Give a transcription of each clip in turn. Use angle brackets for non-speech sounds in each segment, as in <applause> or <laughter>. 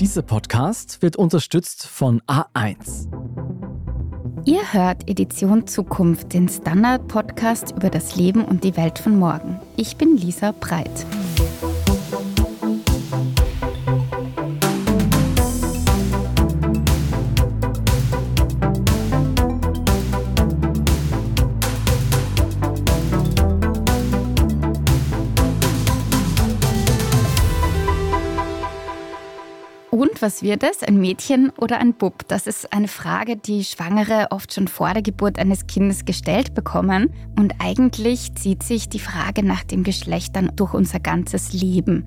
Dieser Podcast wird unterstützt von A1. Ihr hört Edition Zukunft, den Standard-Podcast über das Leben und die Welt von morgen. Ich bin Lisa Breit. Was wird es? Ein Mädchen oder ein Bub? Das ist eine Frage, die Schwangere oft schon vor der Geburt eines Kindes gestellt bekommen. Und eigentlich zieht sich die Frage nach dem Geschlecht dann durch unser ganzes Leben.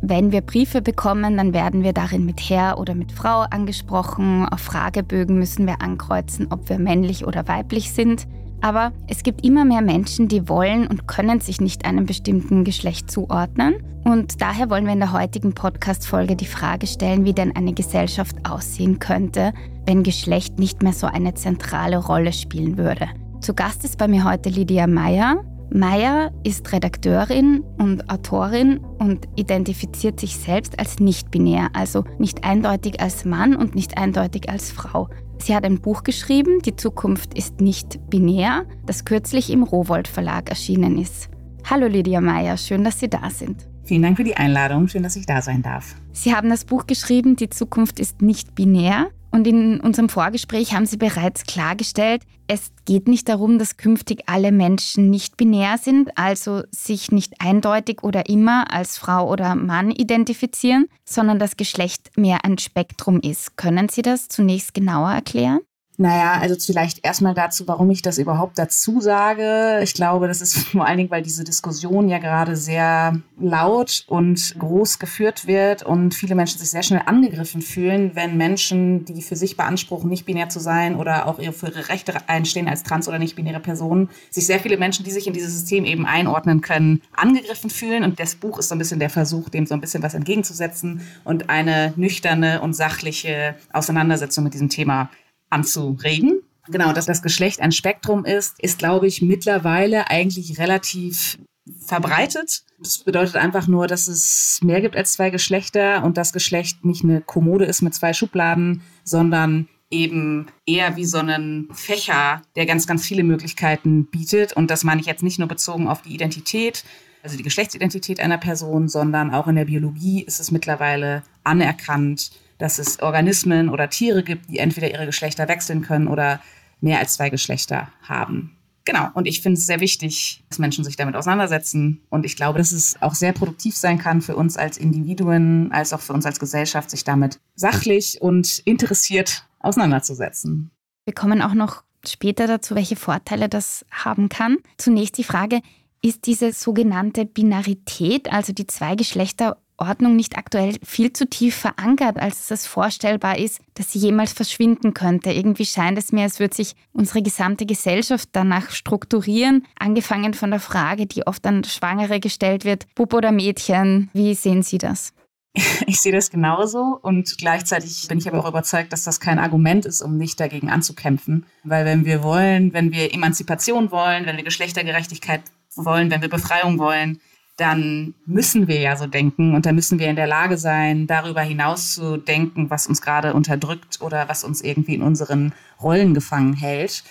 Wenn wir Briefe bekommen, dann werden wir darin mit Herr oder mit Frau angesprochen. Auf Fragebögen müssen wir ankreuzen, ob wir männlich oder weiblich sind. Aber es gibt immer mehr Menschen, die wollen und können sich nicht einem bestimmten Geschlecht zuordnen. Und daher wollen wir in der heutigen Podcast-Folge die Frage stellen, wie denn eine Gesellschaft aussehen könnte, wenn Geschlecht nicht mehr so eine zentrale Rolle spielen würde. Zu Gast ist bei mir heute Lydia Meyer. Meyer ist Redakteurin und Autorin und identifiziert sich selbst als nicht-binär, also nicht eindeutig als Mann und nicht eindeutig als Frau. Sie hat ein Buch geschrieben, Die Zukunft ist nicht binär, das kürzlich im Rowold Verlag erschienen ist. Hallo Lydia Meyer, schön, dass Sie da sind. Vielen Dank für die Einladung, schön, dass ich da sein darf. Sie haben das Buch geschrieben, Die Zukunft ist nicht binär. Und in unserem Vorgespräch haben Sie bereits klargestellt, es geht nicht darum, dass künftig alle Menschen nicht binär sind, also sich nicht eindeutig oder immer als Frau oder Mann identifizieren, sondern dass Geschlecht mehr ein Spektrum ist. Können Sie das zunächst genauer erklären? Naja, also vielleicht erstmal dazu, warum ich das überhaupt dazu sage. Ich glaube, das ist <laughs> vor allen Dingen, weil diese Diskussion ja gerade sehr laut und groß geführt wird und viele Menschen sich sehr schnell angegriffen fühlen, wenn Menschen, die für sich beanspruchen, nicht binär zu sein oder auch für ihre Rechte einstehen als trans- oder nicht-binäre Personen, sich sehr viele Menschen, die sich in dieses System eben einordnen können, angegriffen fühlen. Und das Buch ist so ein bisschen der Versuch, dem so ein bisschen was entgegenzusetzen und eine nüchterne und sachliche Auseinandersetzung mit diesem Thema anzuregen. Genau, dass das Geschlecht ein Spektrum ist, ist, glaube ich, mittlerweile eigentlich relativ verbreitet. Das bedeutet einfach nur, dass es mehr gibt als zwei Geschlechter und das Geschlecht nicht eine Kommode ist mit zwei Schubladen, sondern eben eher wie so einen Fächer, der ganz, ganz viele Möglichkeiten bietet. Und das meine ich jetzt nicht nur bezogen auf die Identität, also die Geschlechtsidentität einer Person, sondern auch in der Biologie ist es mittlerweile anerkannt, dass es Organismen oder Tiere gibt, die entweder ihre Geschlechter wechseln können oder mehr als zwei Geschlechter haben. Genau, und ich finde es sehr wichtig, dass Menschen sich damit auseinandersetzen. Und ich glaube, dass es auch sehr produktiv sein kann für uns als Individuen, als auch für uns als Gesellschaft, sich damit sachlich und interessiert auseinanderzusetzen. Wir kommen auch noch später dazu, welche Vorteile das haben kann. Zunächst die Frage, ist diese sogenannte Binarität, also die zwei Geschlechter Ordnung nicht aktuell viel zu tief verankert, als es vorstellbar ist, dass sie jemals verschwinden könnte. Irgendwie scheint es mir, als würde sich unsere gesamte Gesellschaft danach strukturieren, angefangen von der Frage, die oft an Schwangere gestellt wird, Bub oder Mädchen. Wie sehen Sie das? <laughs> Ich sehe das genauso und gleichzeitig bin ich aber auch überzeugt, dass das kein Argument ist, um nicht dagegen anzukämpfen. Weil wenn wir wollen, wenn wir Emanzipation wollen, wenn wir Geschlechtergerechtigkeit wollen, wenn wir Befreiung wollen, dann müssen wir ja so denken und da müssen wir in der Lage sein, darüber hinaus zu denken, was uns gerade unterdrückt oder was uns irgendwie in unseren Rollen gefangen hält.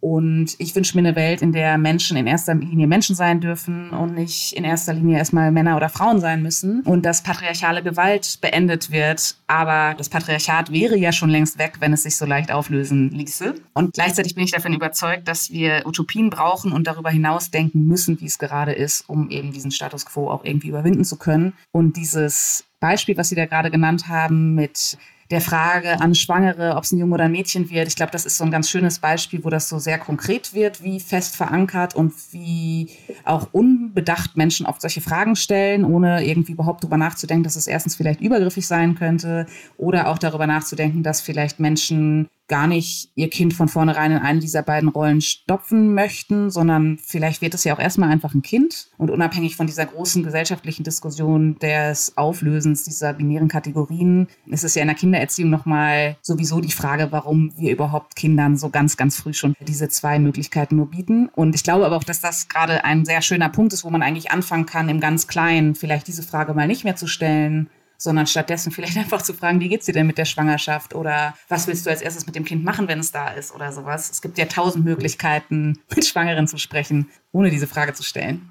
Und ich wünsche mir eine Welt, in der Menschen in erster Linie Menschen sein dürfen und nicht in erster Linie erstmal Männer oder Frauen sein müssen und dass patriarchale Gewalt beendet wird. Aber das Patriarchat wäre ja schon längst weg, wenn es sich so leicht auflösen ließe. Und gleichzeitig bin ich davon überzeugt, dass wir Utopien brauchen und darüber hinaus denken müssen, wie es gerade ist, um eben diesen Status quo auch irgendwie überwinden zu können. Und dieses Beispiel, was Sie da gerade genannt haben mit der Frage an Schwangere, ob es ein Junge oder ein Mädchen wird. Ich glaube, das ist so ein ganz schönes Beispiel, wo das so sehr konkret wird, wie fest verankert und wie auch unbedacht Menschen oft solche Fragen stellen, ohne irgendwie überhaupt darüber nachzudenken, dass es erstens vielleicht übergriffig sein könnte oder auch darüber nachzudenken, dass vielleicht Menschen gar nicht ihr Kind von vornherein in eine dieser beiden Rollen stopfen möchten, sondern vielleicht wird es ja auch erstmal einfach ein Kind. Und unabhängig von dieser großen gesellschaftlichen Diskussion des Auflösens dieser binären Kategorien ist es ja in der Kindererziehung nochmal sowieso die Frage, warum wir überhaupt Kindern so ganz, ganz früh schon diese zwei Möglichkeiten nur bieten. Und ich glaube aber auch, dass das gerade ein sehr schöner Punkt ist, wo man eigentlich anfangen kann, im ganz Kleinen vielleicht diese Frage mal nicht mehr zu stellen, sondern stattdessen vielleicht <laughs> einfach zu fragen, wie geht's dir denn mit der Schwangerschaft oder was willst du als erstes mit dem Kind machen, wenn es da ist oder sowas. Es gibt ja tausend Möglichkeiten, <laughs> mit Schwangeren zu sprechen, ohne diese Frage zu stellen.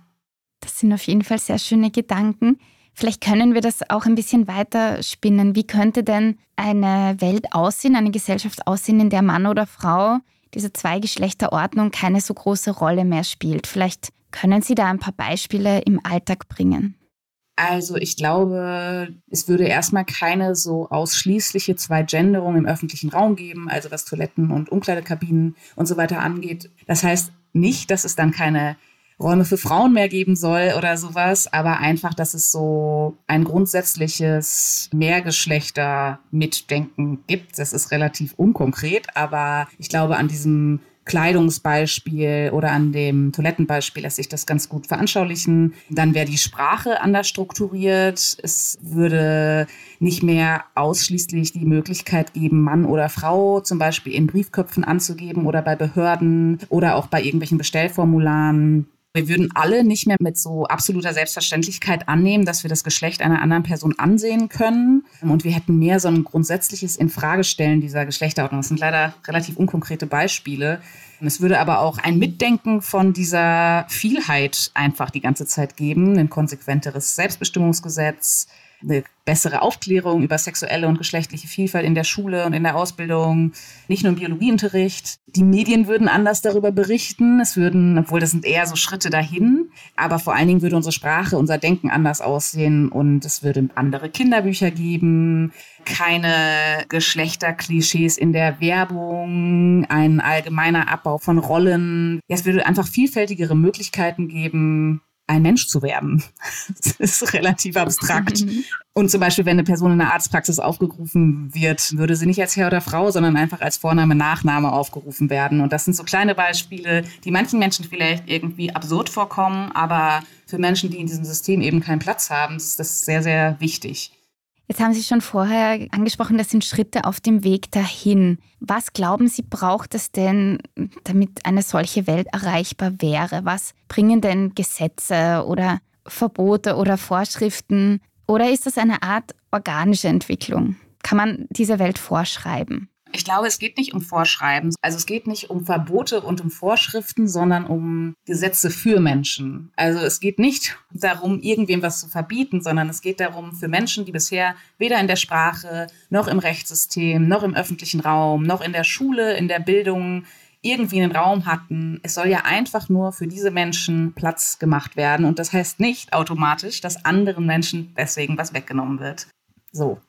Das sind auf jeden Fall sehr schöne Gedanken. Vielleicht können wir das auch ein bisschen weiter spinnen. Wie könnte denn eine Welt aussehen, eine Gesellschaft aussehen, in der Mann oder Frau diese Zweigeschlechterordnung keine so große Rolle mehr spielt? Vielleicht können Sie da ein paar Beispiele im Alltag bringen. Also ich glaube, es würde erstmal keine so ausschließliche Zweigenderung im öffentlichen Raum geben, also was Toiletten und Umkleidekabinen und so weiter angeht. Das heißt nicht, dass es dann keine Räume für Frauen mehr geben soll oder sowas, aber einfach, dass es so ein grundsätzliches Mehrgeschlechter-Mitdenken gibt. Das ist relativ unkonkret, aber ich glaube, an diesem Kleidungsbeispiel oder an dem Toilettenbeispiel lässt sich das ganz gut veranschaulichen. Dann wäre die Sprache anders strukturiert. Es würde nicht mehr ausschließlich die Möglichkeit geben, Mann oder Frau zum Beispiel in Briefköpfen anzugeben oder bei Behörden oder auch bei irgendwelchen Bestellformularen. Wir würden alle nicht mehr mit so absoluter Selbstverständlichkeit annehmen, dass wir das Geschlecht einer anderen Person ansehen können. Und wir hätten mehr so ein grundsätzliches Infragestellen dieser Geschlechterordnung. Das sind leider relativ unkonkrete Beispiele. Es würde aber auch ein Mitdenken von dieser Vielheit einfach die ganze Zeit geben, ein konsequenteres Selbstbestimmungsgesetz, eine bessere Aufklärung über sexuelle und geschlechtliche Vielfalt in der Schule und in der Ausbildung, nicht nur im Biologieunterricht. Die Medien würden anders darüber berichten. Es würden, obwohl das sind eher so Schritte dahin, aber vor allen Dingen würde unsere Sprache, unser Denken anders aussehen und es würde andere Kinderbücher geben, keine Geschlechterklischees in der Werbung, ein allgemeiner Abbau von Rollen. Es würde einfach vielfältigere Möglichkeiten geben, ein Mensch zu werden. <laughs> Das ist relativ abstrakt. Und zum Beispiel, wenn eine Person in der Arztpraxis aufgerufen wird, würde sie nicht als Herr oder Frau, sondern einfach als Vorname, Nachname aufgerufen werden. Und das sind so kleine Beispiele, die manchen Menschen vielleicht irgendwie absurd vorkommen, aber für Menschen, die in diesem System eben keinen Platz haben, ist das sehr, sehr wichtig. Jetzt haben Sie schon vorher angesprochen, das sind Schritte auf dem Weg dahin. Was glauben Sie, braucht es denn, damit eine solche Welt erreichbar wäre? Was bringen denn Gesetze oder Verbote oder Vorschriften? Oder ist das eine Art organische Entwicklung? Kann man diese Welt vorschreiben? Ich glaube, es geht nicht um Vorschreiben. Also es geht nicht um Verbote und um Vorschriften, sondern um Gesetze für Menschen. Also es geht nicht darum, irgendwem was zu verbieten, sondern es geht darum, für Menschen, die bisher weder in der Sprache noch im Rechtssystem, noch im öffentlichen Raum, noch in der Schule, in der Bildung irgendwie einen Raum hatten. Es soll ja einfach nur für diese Menschen Platz gemacht werden. Und das heißt nicht automatisch, dass anderen Menschen deswegen was weggenommen wird. So.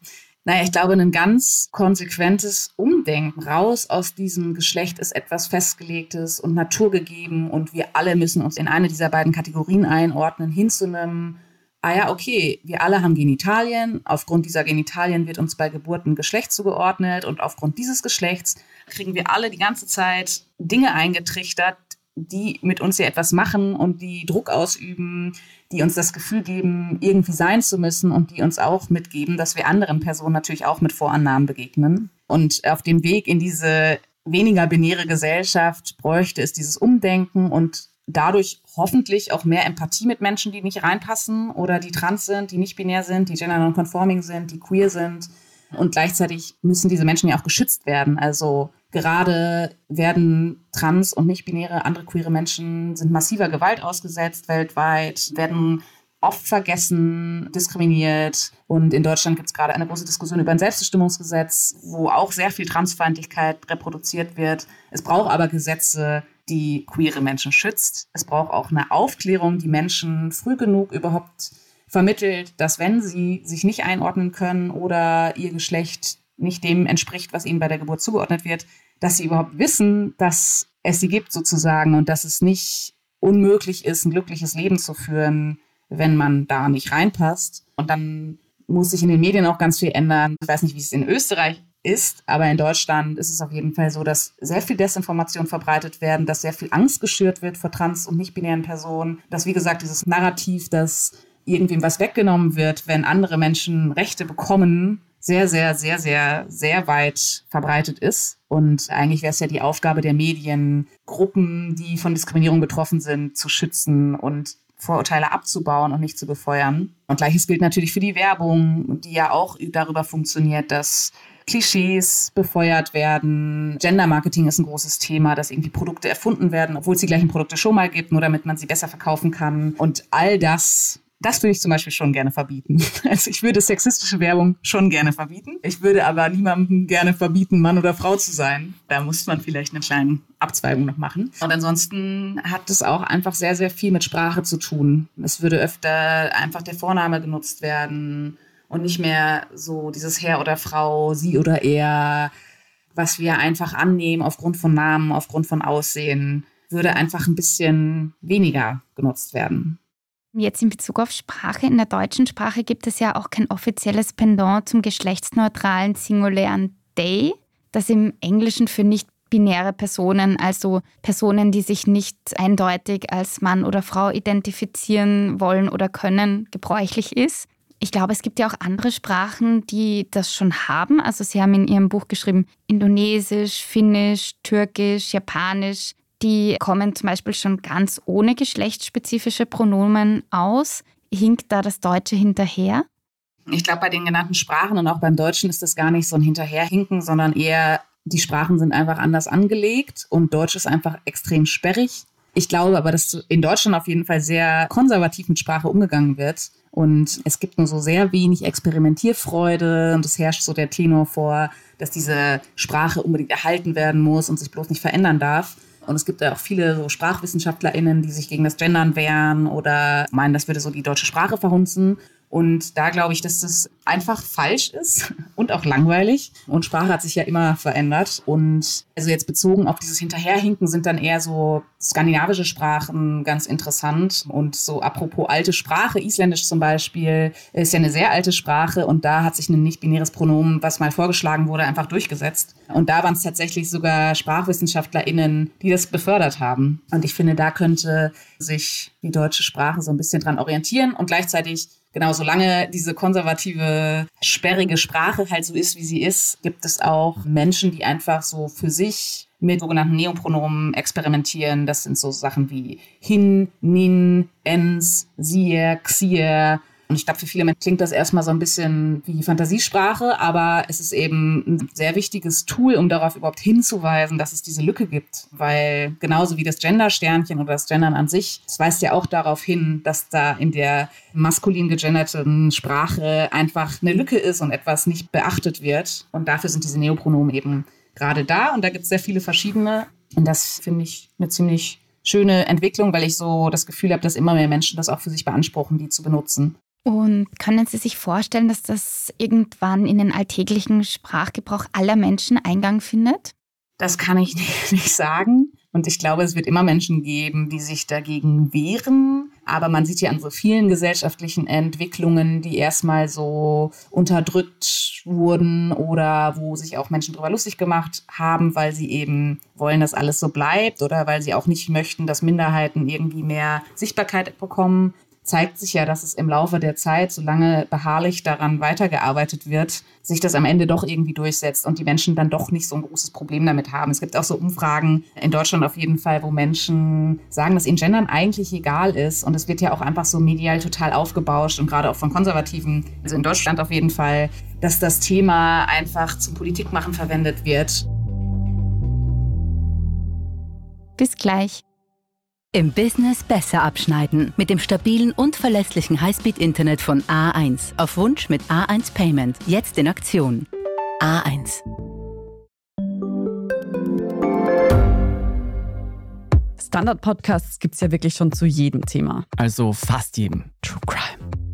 Naja, ich glaube, ein ganz konsequentes Umdenken raus aus diesem Geschlecht ist etwas Festgelegtes und naturgegeben und wir alle müssen uns in eine dieser beiden Kategorien einordnen, hin zu einem, ah ja, okay, wir alle haben Genitalien, aufgrund dieser Genitalien wird uns bei Geburten Geschlecht zugeordnet und aufgrund dieses Geschlechts kriegen wir alle die ganze Zeit Dinge eingetrichtert, die mit uns ja etwas machen und die Druck ausüben, die uns das Gefühl geben, irgendwie sein zu müssen und die uns auch mitgeben, dass wir anderen Personen natürlich auch mit Vorannahmen begegnen. Und auf dem Weg in diese weniger binäre Gesellschaft bräuchte es dieses Umdenken und dadurch hoffentlich auch mehr Empathie mit Menschen, die nicht reinpassen oder die trans sind, die nicht binär sind, die gender non-conforming sind, die queer sind. Und gleichzeitig müssen diese Menschen ja auch geschützt werden. Also Gerade werden trans- und nicht-binäre andere queere Menschen sind massiver Gewalt ausgesetzt weltweit, werden oft vergessen, diskriminiert. Und in Deutschland gibt es gerade eine große Diskussion über ein Selbstbestimmungsgesetz, wo auch sehr viel Transfeindlichkeit reproduziert wird. Es braucht aber Gesetze, die queere Menschen schützt. Es braucht auch eine Aufklärung, die Menschen früh genug überhaupt vermittelt, dass wenn sie sich nicht einordnen können oder ihr Geschlecht nicht dem entspricht, was ihnen bei der Geburt zugeordnet wird, dass sie überhaupt wissen, dass es sie gibt sozusagen und dass es nicht unmöglich ist, ein glückliches Leben zu führen, wenn man da nicht reinpasst. Und dann muss sich in den Medien auch ganz viel ändern. Ich weiß nicht, wie es in Österreich ist, aber in Deutschland ist es auf jeden Fall so, dass sehr viel Desinformation verbreitet werden, dass sehr viel Angst geschürt wird vor trans- und nicht-binären Personen, dass, wie gesagt, dieses Narrativ, dass irgendwem was weggenommen wird, wenn andere Menschen Rechte bekommen, sehr, sehr, sehr, sehr, sehr weit verbreitet ist. Und eigentlich wäre es ja die Aufgabe der Medien, Gruppen, die von Diskriminierung betroffen sind, zu schützen und Vorurteile abzubauen und nicht zu befeuern. Und gleiches gilt natürlich für die Werbung, die ja auch darüber funktioniert, dass Klischees befeuert werden. Gender Marketing ist ein großes Thema, dass irgendwie Produkte erfunden werden, obwohl es die gleichen Produkte schon mal gibt, nur damit man sie besser verkaufen kann. Und all das das würde ich zum Beispiel schon gerne verbieten. <laughs> Also ich würde sexistische Werbung schon gerne verbieten. Ich würde aber niemandem gerne verbieten, Mann oder Frau zu sein. Da muss man vielleicht eine kleine Abzweigung noch machen. Und ansonsten hat es auch einfach sehr, sehr viel mit Sprache zu tun. Es würde öfter einfach der Vorname genutzt werden und nicht mehr so dieses Herr oder Frau, sie oder er, was wir einfach annehmen aufgrund von Namen, aufgrund von Aussehen, würde einfach ein bisschen weniger genutzt werden. Jetzt in Bezug auf Sprache. In der deutschen Sprache gibt es ja auch kein offizielles Pendant zum geschlechtsneutralen singulären They, das im Englischen für nicht binäre Personen, also Personen, die sich nicht eindeutig als Mann oder Frau identifizieren wollen oder können, gebräuchlich ist. Ich glaube, es gibt ja auch andere Sprachen, die das schon haben. Also Sie haben in Ihrem Buch geschrieben Indonesisch, Finnisch, Türkisch, Japanisch. Die kommen zum Beispiel schon ganz ohne geschlechtsspezifische Pronomen aus. Hinkt da das Deutsche hinterher? Ich glaube, bei den genannten Sprachen und auch beim Deutschen ist das gar nicht so ein Hinterherhinken, sondern eher, die Sprachen sind einfach anders angelegt und Deutsch ist einfach extrem sperrig. Ich glaube aber, dass in Deutschland auf jeden Fall sehr konservativ mit Sprache umgegangen wird. Und es gibt nur so sehr wenig Experimentierfreude und es herrscht so der Tenor vor, dass diese Sprache unbedingt erhalten werden muss und sich bloß nicht verändern darf. Und es gibt ja auch viele so SprachwissenschaftlerInnen, die sich gegen das Gendern wehren oder meinen, das würde so die deutsche Sprache verhunzen. Und da glaube ich, dass das einfach falsch ist <laughs> und auch langweilig. Und Sprache hat sich ja immer verändert. Und also jetzt bezogen auf dieses Hinterherhinken sind dann eher so skandinavische Sprachen ganz interessant. Und so apropos alte Sprache, Isländisch zum Beispiel, ist ja eine sehr alte Sprache. Und da hat sich ein nicht-binäres Pronomen, was mal vorgeschlagen wurde, einfach durchgesetzt. Und da waren es tatsächlich sogar SprachwissenschaftlerInnen, die das befördert haben. Und ich finde, da könnte sich die deutsche Sprache so ein bisschen dran orientieren und gleichzeitig genau, solange diese konservative, sperrige Sprache halt so ist, wie sie ist, gibt es auch Menschen, die einfach so für sich mit sogenannten Neopronomen experimentieren. Das sind so Sachen wie hin, nin, ens, sie, xier, und ich glaube, für viele Menschen klingt das erstmal so ein bisschen wie Fantasiesprache, aber es ist eben ein sehr wichtiges Tool, um darauf überhaupt hinzuweisen, dass es diese Lücke gibt. Weil genauso wie das Gender-Sternchen oder das Gendern an sich, es weist ja auch darauf hin, dass da in der maskulin gegenderten Sprache einfach eine Lücke ist und etwas nicht beachtet wird. Und dafür sind diese Neopronomen eben gerade da. Und da gibt es sehr viele verschiedene. Und das finde ich eine ziemlich schöne Entwicklung, weil ich so das Gefühl habe, dass immer mehr Menschen das auch für sich beanspruchen, die zu benutzen. Und können Sie sich vorstellen, dass das irgendwann in den alltäglichen Sprachgebrauch aller Menschen Eingang findet? Das kann ich <laughs> nicht sagen. Und ich glaube, es wird immer Menschen geben, die sich dagegen wehren. Aber man sieht ja an so vielen gesellschaftlichen Entwicklungen, die erstmal so unterdrückt wurden oder wo sich auch Menschen darüber lustig gemacht haben, weil sie eben wollen, dass alles so bleibt oder weil sie auch nicht möchten, dass Minderheiten irgendwie mehr Sichtbarkeit bekommen zeigt sich ja, dass es im Laufe der Zeit, solange beharrlich daran weitergearbeitet wird, sich das am Ende doch irgendwie durchsetzt und die Menschen dann doch nicht so ein großes Problem damit haben. Es gibt auch so Umfragen in Deutschland auf jeden Fall, wo Menschen sagen, dass ihnen Gendern eigentlich egal ist. Und es wird ja auch einfach so medial total aufgebauscht und gerade auch von Konservativen, also in Deutschland auf jeden Fall, dass das Thema einfach zum Politikmachen verwendet wird. Bis gleich. Im Business besser abschneiden mit dem stabilen und verlässlichen Highspeed-Internet von A1. Auf Wunsch mit A1 Payment. Jetzt in Aktion. A1. Standard-Podcasts gibt es ja wirklich schon zu jedem Thema. Also fast jedem. True Crime.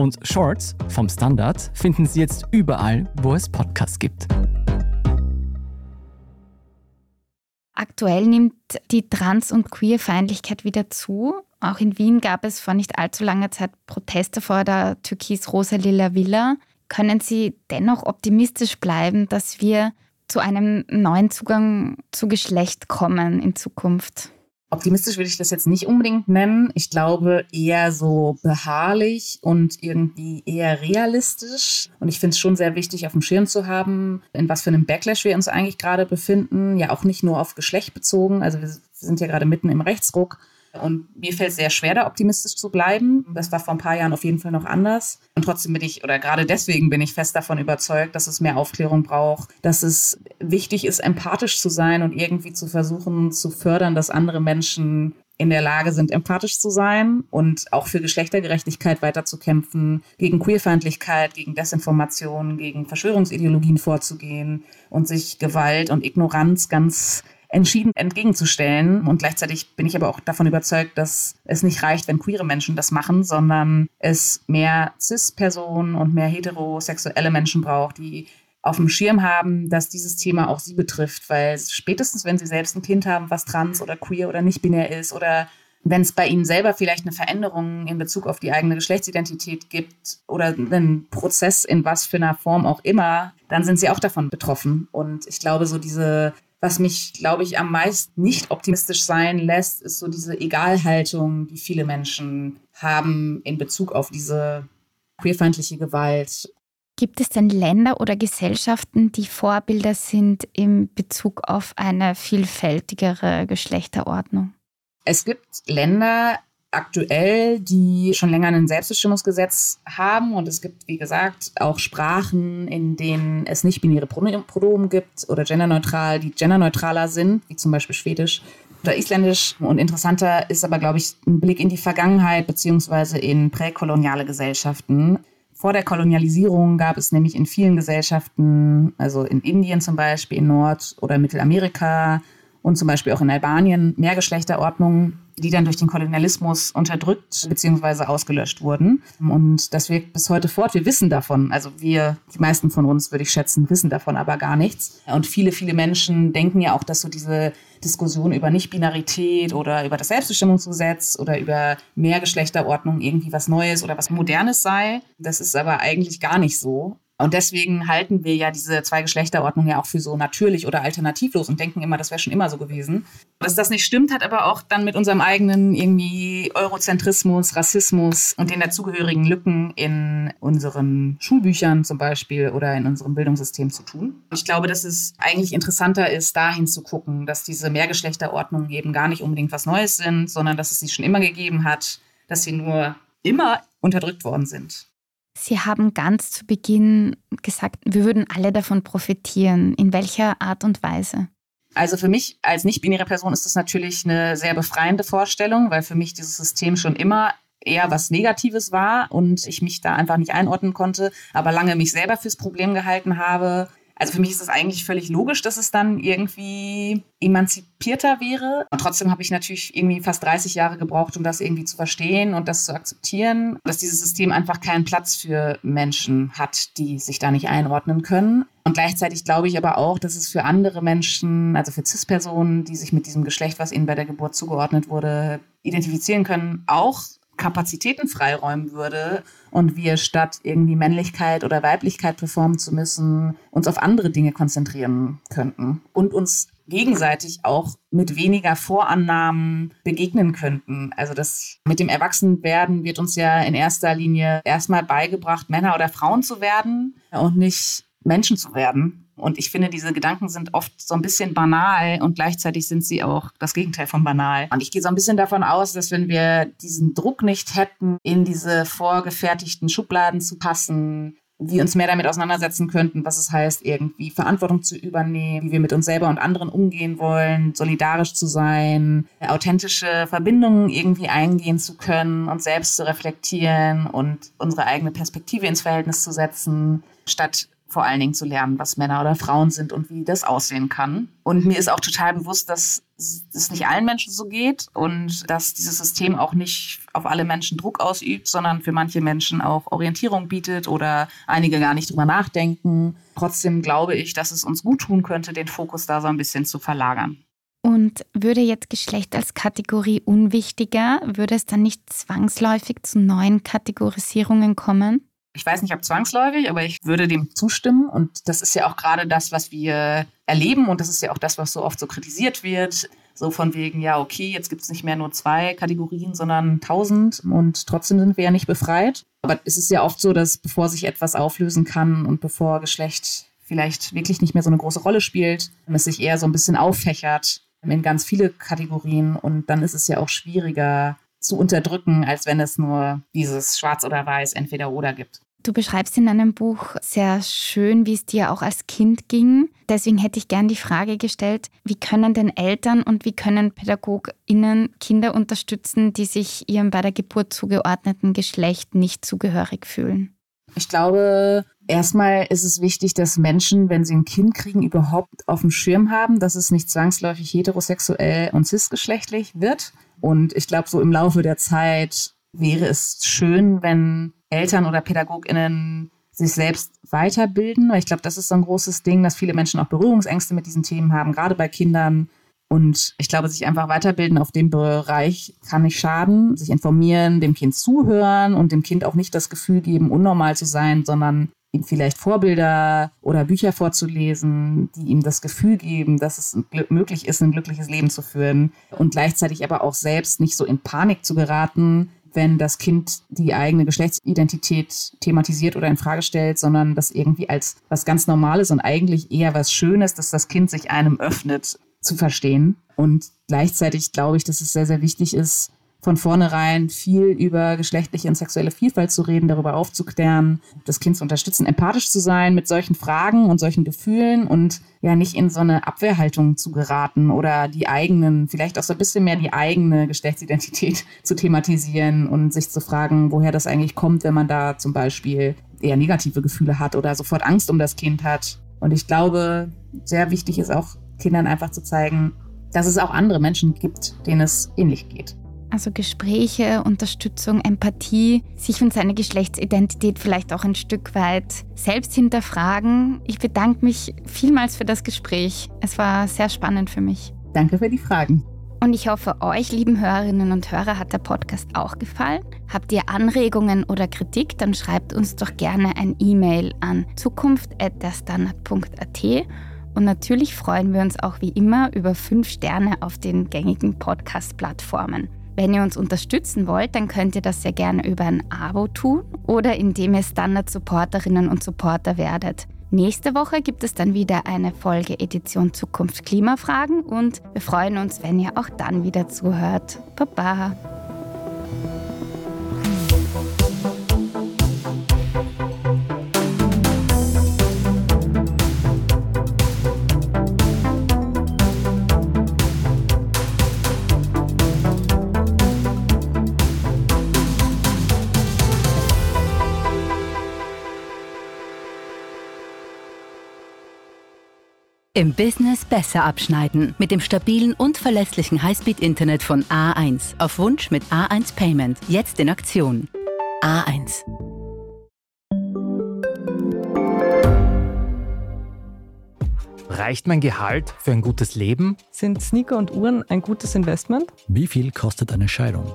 Und Shorts vom Standard finden Sie jetzt überall, wo es Podcasts gibt. Aktuell nimmt die Trans- und Queerfeindlichkeit wieder zu. Auch in Wien gab es vor nicht allzu langer Zeit Proteste vor der türkis-rosa-lila Villa. Können Sie dennoch optimistisch bleiben, dass wir zu einem neuen Zugang zu Geschlecht kommen in Zukunft? Optimistisch würde ich das jetzt nicht unbedingt nennen. Ich glaube eher so beharrlich und irgendwie eher realistisch. Und ich finde es schon sehr wichtig, auf dem Schirm zu haben, in was für einem Backlash wir uns eigentlich gerade befinden. Ja, auch nicht nur auf Geschlecht bezogen. Also wir sind ja gerade mitten im Rechtsruck. Und mir fällt es sehr schwer, da optimistisch zu bleiben. Das war vor ein paar Jahren auf jeden Fall noch anders. Und trotzdem bin ich, oder gerade deswegen bin ich fest davon überzeugt, dass es mehr Aufklärung braucht, dass es wichtig ist, empathisch zu sein und irgendwie zu versuchen zu fördern, dass andere Menschen in der Lage sind, empathisch zu sein und auch für Geschlechtergerechtigkeit weiterzukämpfen, gegen Queerfeindlichkeit, gegen Desinformation, gegen Verschwörungsideologien vorzugehen und sich Gewalt und Ignoranz ganz entschieden entgegenzustellen. Und gleichzeitig bin ich aber auch davon überzeugt, dass es nicht reicht, wenn queere Menschen das machen, sondern es mehr Cis-Personen und mehr heterosexuelle Menschen braucht, die auf dem Schirm haben, dass dieses Thema auch sie betrifft, weil spätestens, wenn sie selbst ein Kind haben, was trans oder queer oder nicht binär ist oder wenn es bei ihnen selber vielleicht eine Veränderung in Bezug auf die eigene Geschlechtsidentität gibt oder einen Prozess in was für einer Form auch immer, dann sind sie auch davon betroffen. Und ich glaube, so diese was mich, glaube ich, am meisten nicht optimistisch sein lässt, ist so diese Egalhaltung, die viele Menschen haben in Bezug auf diese queerfeindliche Gewalt. Gibt es denn Länder oder Gesellschaften, die Vorbilder sind in Bezug auf eine vielfältigere Geschlechterordnung? Es gibt Länder, aktuell, die schon länger ein Selbstbestimmungsgesetz haben. Und es gibt, wie gesagt, auch Sprachen, in denen es nicht binäre Pronomen gibt oder genderneutral, die genderneutraler sind, wie zum Beispiel Schwedisch oder Isländisch. Und interessanter ist aber, glaube ich, ein Blick in die Vergangenheit beziehungsweise in präkoloniale Gesellschaften. Vor der Kolonialisierung gab es nämlich in vielen Gesellschaften, also in Indien zum Beispiel, in Nord- oder Mittelamerika und zum Beispiel auch in Albanien, Mehrgeschlechterordnungen die dann durch den Kolonialismus unterdrückt bzw. ausgelöscht wurden. Und das wirkt bis heute fort. Wir wissen davon. Also wir, die meisten von uns, würde ich schätzen, wissen davon aber gar nichts. Und viele, viele Menschen denken ja auch, dass so diese Diskussion über Nichtbinarität oder über das Selbstbestimmungsgesetz oder über Mehrgeschlechterordnung irgendwie was Neues oder was Modernes sei. Das ist aber eigentlich gar nicht so. Und deswegen halten wir ja diese Zwei-Geschlechterordnung ja auch für so natürlich oder alternativlos und denken immer, das wäre schon immer so gewesen. Dass das nicht stimmt, hat aber auch dann mit unserem eigenen irgendwie Eurozentrismus, Rassismus und den dazugehörigen Lücken in unseren Schulbüchern zum Beispiel oder in unserem Bildungssystem zu tun. Ich glaube, dass es eigentlich interessanter ist, dahin zu gucken, dass diese Mehrgeschlechterordnungen eben gar nicht unbedingt was Neues sind, sondern dass es sie schon immer gegeben hat, dass sie nur immer unterdrückt worden sind. Sie haben ganz zu Beginn gesagt, wir würden alle davon profitieren. In welcher Art und Weise? Also für mich als nicht-binäre Person ist das natürlich eine sehr befreiende Vorstellung, weil für mich dieses System schon immer eher was Negatives war und ich mich da einfach nicht einordnen konnte, aber lange mich selber fürs Problem gehalten habe, also für mich ist es eigentlich völlig logisch, dass es dann irgendwie emanzipierter wäre. Und trotzdem habe ich natürlich irgendwie fast 30 Jahre gebraucht, um das irgendwie zu verstehen und das zu akzeptieren, dass dieses System einfach keinen Platz für Menschen hat, die sich da nicht einordnen können. Und gleichzeitig glaube ich aber auch, dass es für andere Menschen, also für CIS-Personen, die sich mit diesem Geschlecht, was ihnen bei der Geburt zugeordnet wurde, identifizieren können, auch Kapazitäten freiräumen würde und wir statt irgendwie Männlichkeit oder Weiblichkeit performen zu müssen, uns auf andere Dinge konzentrieren könnten und uns gegenseitig auch mit weniger Vorannahmen begegnen könnten. Also das mit dem Erwachsenwerden wird uns ja in erster Linie erstmal beigebracht, Männer oder Frauen zu werden und nicht Menschen zu werden. Und ich finde, diese Gedanken sind oft so ein bisschen banal und gleichzeitig sind sie auch das Gegenteil von banal. Und ich gehe so ein bisschen davon aus, dass wenn wir diesen Druck nicht hätten, in diese vorgefertigten Schubladen zu passen, wir uns mehr damit auseinandersetzen könnten, was es heißt, irgendwie Verantwortung zu übernehmen, wie wir mit uns selber und anderen umgehen wollen, solidarisch zu sein, authentische Verbindungen irgendwie eingehen zu können, uns selbst zu reflektieren und unsere eigene Perspektive ins Verhältnis zu setzen, statt vor allen Dingen zu lernen, was Männer oder Frauen sind und wie das aussehen kann. Und mir ist auch total bewusst, dass es nicht allen Menschen so geht und dass dieses System auch nicht auf alle Menschen Druck ausübt, sondern für manche Menschen auch Orientierung bietet oder einige gar nicht drüber nachdenken. Trotzdem glaube ich, dass es uns gut tun könnte, den Fokus da so ein bisschen zu verlagern. Und würde jetzt Geschlecht als Kategorie unwichtiger, würde es dann nicht zwangsläufig zu neuen Kategorisierungen kommen? Ich weiß nicht, ob zwangsläufig, aber ich würde dem zustimmen. Und das ist ja auch gerade das, was wir erleben. Und das ist ja auch das, was so oft so kritisiert wird. So von wegen, ja, okay, jetzt gibt es nicht mehr nur zwei Kategorien, sondern tausend. Und trotzdem sind wir ja nicht befreit. Aber es ist ja oft so, dass bevor sich etwas auflösen kann und bevor Geschlecht vielleicht wirklich nicht mehr so eine große Rolle spielt, es sich eher so ein bisschen auffächert in ganz viele Kategorien und dann ist es ja auch schwieriger zu unterdrücken, als wenn es nur dieses Schwarz oder Weiß, entweder oder gibt. Du beschreibst in deinem Buch sehr schön, wie es dir auch als Kind ging. Deswegen hätte ich gern die Frage gestellt, wie können denn Eltern und wie können PädagogInnen Kinder unterstützen, die sich ihrem bei der Geburt zugeordneten Geschlecht nicht zugehörig fühlen? Ich glaube, erstmal ist es wichtig, dass Menschen, wenn sie ein Kind kriegen, überhaupt auf dem Schirm haben, dass es nicht zwangsläufig heterosexuell und cisgeschlechtlich wird. Und ich glaube, so im Laufe der Zeit wäre es schön, wenn Eltern oder PädagogInnen sich selbst weiterbilden. Ich glaube, das ist so ein großes Ding, dass viele Menschen auch Berührungsängste mit diesen Themen haben, gerade bei Kindern. Und ich glaube, sich einfach weiterbilden auf dem Bereich kann nicht schaden. Sich informieren, dem Kind zuhören und dem Kind auch nicht das Gefühl geben, unnormal zu sein, sondern ihm vielleicht Vorbilder oder Bücher vorzulesen, die ihm das Gefühl geben, dass es möglich ist, ein glückliches Leben zu führen und gleichzeitig aber auch selbst nicht so in Panik zu geraten, wenn das Kind die eigene Geschlechtsidentität thematisiert oder in Frage stellt, sondern das irgendwie als was ganz Normales und eigentlich eher was Schönes, dass das Kind sich einem öffnet zu verstehen. Und gleichzeitig glaube ich, dass es sehr, sehr wichtig ist, von vornherein viel über geschlechtliche und sexuelle Vielfalt zu reden, darüber aufzuklären, das Kind zu unterstützen, empathisch zu sein mit solchen Fragen und solchen Gefühlen und ja nicht in so eine Abwehrhaltung zu geraten oder die eigenen, vielleicht auch so ein bisschen mehr die eigene Geschlechtsidentität <laughs> zu thematisieren und sich zu fragen, woher das eigentlich kommt, wenn man da zum Beispiel eher negative Gefühle hat oder sofort Angst um das Kind hat. Und ich glaube, sehr wichtig ist auch Kindern einfach zu zeigen, dass es auch andere Menschen gibt, denen es ähnlich geht. Also Gespräche, Unterstützung, Empathie, sich und seine Geschlechtsidentität vielleicht auch ein Stück weit selbst hinterfragen. Ich bedanke mich vielmals für das Gespräch. Es war sehr spannend für mich. Danke für die Fragen. Und ich hoffe, euch, lieben Hörerinnen und Hörer, hat der Podcast auch gefallen. Habt ihr Anregungen oder Kritik, dann schreibt uns doch gerne ein E-Mail an zukunft.derstandard.at und natürlich freuen wir uns auch wie immer über fünf Sterne auf den gängigen Podcast-Plattformen. Wenn ihr uns unterstützen wollt, dann könnt ihr das sehr gerne über ein Abo tun oder indem ihr Standard-Supporterinnen und Supporter werdet. Nächste Woche gibt es dann wieder eine Folge Edition Zukunft Klimafragen und wir freuen uns, wenn ihr auch dann wieder zuhört. Baba! Im Business besser abschneiden. Mit dem stabilen und verlässlichen Highspeed-Internet von A1. Auf Wunsch mit A1 Payment. Jetzt in Aktion. A1. Reicht mein Gehalt für ein gutes Leben? Sind Sneaker und Uhren ein gutes Investment? Wie viel kostet eine Scheidung?